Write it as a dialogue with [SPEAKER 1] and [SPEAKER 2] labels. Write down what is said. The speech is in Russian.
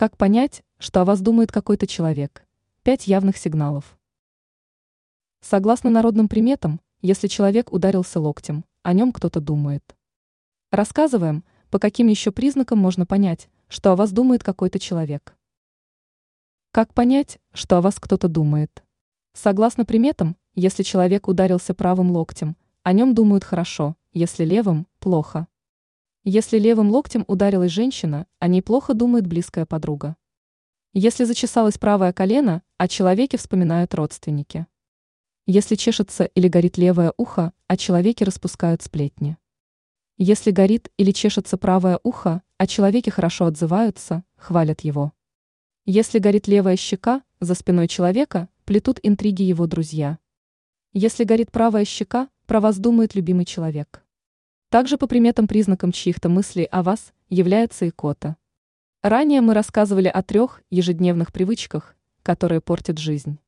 [SPEAKER 1] Как понять, что о вас думает какой-то человек? Пять явных сигналов. Согласно народным приметам, если человек ударился локтем, о нем кто-то думает. Рассказываем, по каким еще признакам можно понять, что о вас думает какой-то человек. Как понять, что о вас кто-то думает? Согласно приметам, если человек ударился правым локтем, о нем думают хорошо, если левым – плохо. Если левым локтем ударилась женщина, о ней плохо думает близкая подруга. Если зачесалось правое колено, о человеке вспоминают родственники. Если чешется или горит левое ухо, о человеке распускают сплетни. Если горит или чешется правое ухо, о человеке хорошо отзываются, хвалят его. Если горит левая щека, за спиной человека плетут интриги его друзья. Если горит правая щека, про вас думает любимый человек. Также по приметам признакам чьих-то мыслей о вас является икота. Ранее мы рассказывали о трех ежедневных привычках, которые портят жизнь.